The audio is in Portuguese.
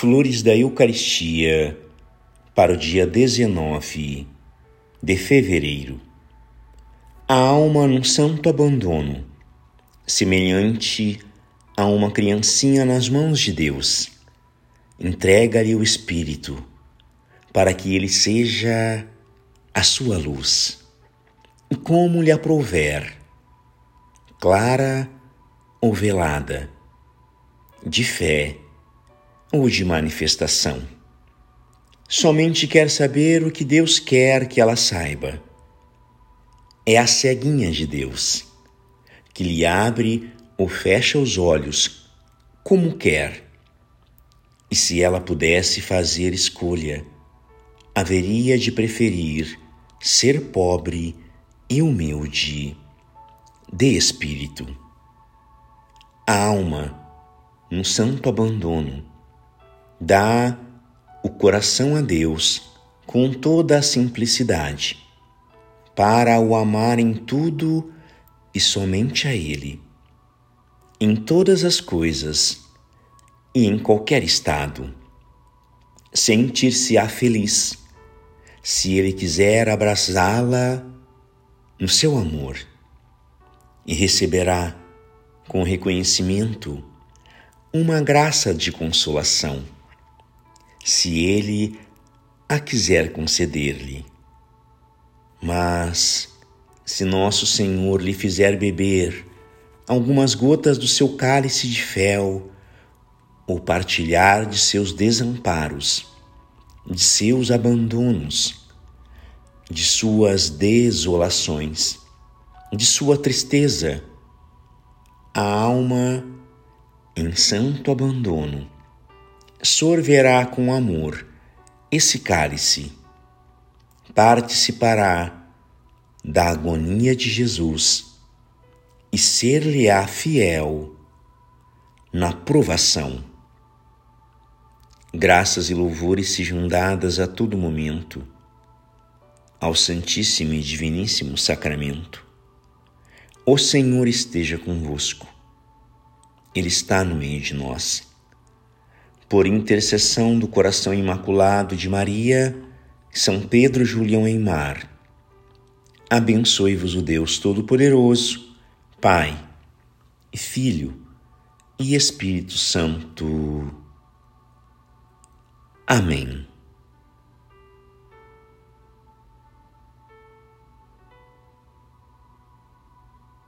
Flores da Eucaristia para o dia 19 de fevereiro. A alma num santo abandono, semelhante a uma criancinha nas mãos de Deus. Entrega-lhe o Espírito, para que ele seja a sua luz. E como lhe aprouver, clara ou velada, de fé ou de manifestação. Somente quer saber o que Deus quer que ela saiba. É a ceguinha de Deus, que lhe abre ou fecha os olhos como quer. E se ela pudesse fazer escolha, haveria de preferir ser pobre e humilde de espírito. A alma, num santo abandono, Dá o coração a Deus com toda a simplicidade, para o amar em tudo e somente a Ele, em todas as coisas e em qualquer estado. Sentir-se-á feliz se Ele quiser abraçá-la no seu amor e receberá com reconhecimento uma graça de consolação se ele a quiser conceder-lhe. Mas, se nosso Senhor lhe fizer beber algumas gotas do seu cálice de fel, ou partilhar de seus desamparos, de seus abandonos, de suas desolações, de sua tristeza, a alma em santo abandono sorverá com amor esse cálice, participará da agonia de Jesus e ser-lhe-á fiel na provação. Graças e louvores sejam dadas a todo momento ao Santíssimo e Diviníssimo Sacramento. O Senhor esteja convosco, Ele está no meio de nós por intercessão do coração imaculado de Maria, São Pedro Julião Eimar, abençoe-vos o Deus Todo-Poderoso, Pai e Filho e Espírito Santo. Amém.